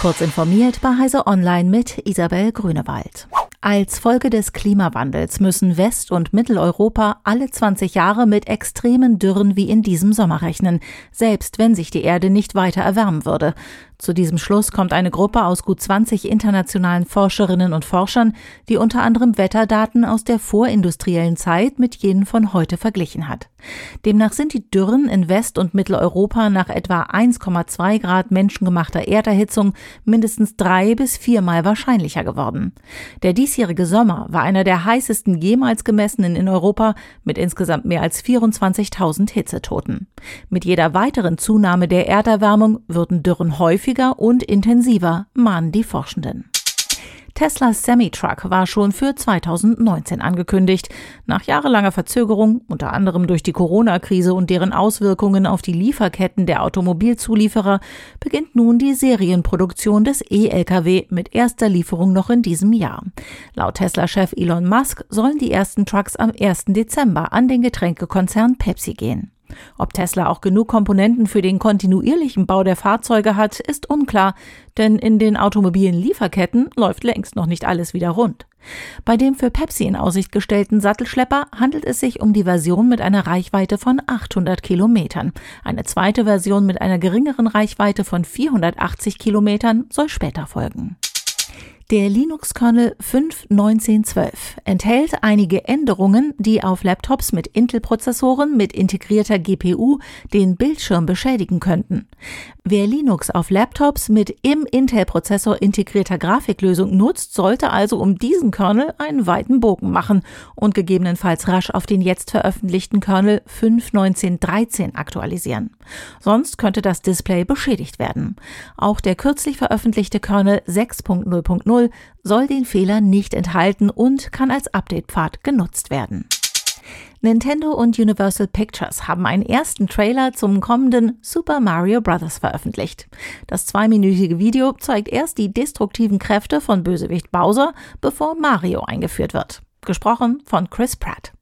Kurz informiert bei Heise Online mit Isabel Grünewald. Als Folge des Klimawandels müssen West- und Mitteleuropa alle 20 Jahre mit extremen Dürren wie in diesem Sommer rechnen, selbst wenn sich die Erde nicht weiter erwärmen würde. Zu diesem Schluss kommt eine Gruppe aus gut 20 internationalen Forscherinnen und Forschern, die unter anderem Wetterdaten aus der vorindustriellen Zeit mit jenen von heute verglichen hat. Demnach sind die Dürren in West- und Mitteleuropa nach etwa 1,2 Grad menschengemachter Erderhitzung mindestens drei bis viermal wahrscheinlicher geworden. Der diesjährige Sommer war einer der heißesten jemals gemessenen in Europa mit insgesamt mehr als 24.000 Hitzetoten. Mit jeder weiteren Zunahme der Erderwärmung würden Dürren häufig häufiger und intensiver, mahnen die Forschenden. Teslas Semi-Truck war schon für 2019 angekündigt. Nach jahrelanger Verzögerung, unter anderem durch die Corona-Krise und deren Auswirkungen auf die Lieferketten der Automobilzulieferer, beginnt nun die Serienproduktion des E-Lkw mit erster Lieferung noch in diesem Jahr. Laut Tesla-Chef Elon Musk sollen die ersten Trucks am 1. Dezember an den Getränkekonzern Pepsi gehen. Ob Tesla auch genug Komponenten für den kontinuierlichen Bau der Fahrzeuge hat, ist unklar, denn in den automobilen Lieferketten läuft längst noch nicht alles wieder rund. Bei dem für Pepsi in Aussicht gestellten Sattelschlepper handelt es sich um die Version mit einer Reichweite von 800 Kilometern. Eine zweite Version mit einer geringeren Reichweite von 480 Kilometern soll später folgen. Der Linux-Kernel 5.19.12 enthält einige Änderungen, die auf Laptops mit Intel-Prozessoren mit integrierter GPU den Bildschirm beschädigen könnten. Wer Linux auf Laptops mit im Intel-Prozessor integrierter Grafiklösung nutzt, sollte also um diesen Kernel einen weiten Bogen machen und gegebenenfalls rasch auf den jetzt veröffentlichten Kernel 5.19.13 aktualisieren. Sonst könnte das Display beschädigt werden. Auch der kürzlich veröffentlichte Kernel 6.0.0 0 soll den Fehler nicht enthalten und kann als Updatepfad genutzt werden. Nintendo und Universal Pictures haben einen ersten Trailer zum kommenden Super Mario Bros. veröffentlicht. Das zweiminütige Video zeigt erst die destruktiven Kräfte von Bösewicht Bowser, bevor Mario eingeführt wird. Gesprochen von Chris Pratt.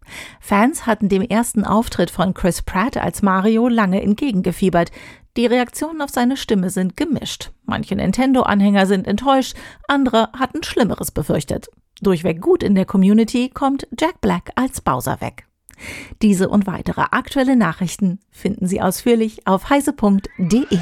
Fans hatten dem ersten Auftritt von Chris Pratt als Mario lange entgegengefiebert. Die Reaktionen auf seine Stimme sind gemischt. Manche Nintendo-Anhänger sind enttäuscht, andere hatten Schlimmeres befürchtet. Durchweg gut in der Community kommt Jack Black als Bowser weg. Diese und weitere aktuelle Nachrichten finden Sie ausführlich auf heise.de.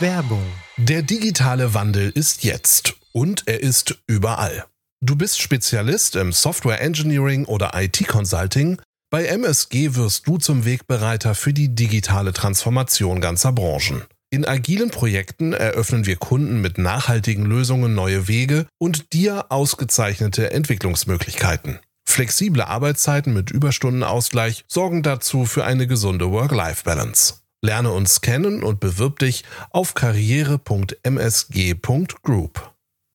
Werbung. Der digitale Wandel ist jetzt und er ist überall. Du bist Spezialist im Software Engineering oder IT Consulting bei MSG wirst du zum Wegbereiter für die digitale Transformation ganzer Branchen. In agilen Projekten eröffnen wir Kunden mit nachhaltigen Lösungen neue Wege und dir ausgezeichnete Entwicklungsmöglichkeiten. Flexible Arbeitszeiten mit Überstundenausgleich sorgen dazu für eine gesunde Work-Life-Balance. Lerne uns kennen und bewirb dich auf karriere.msg.group.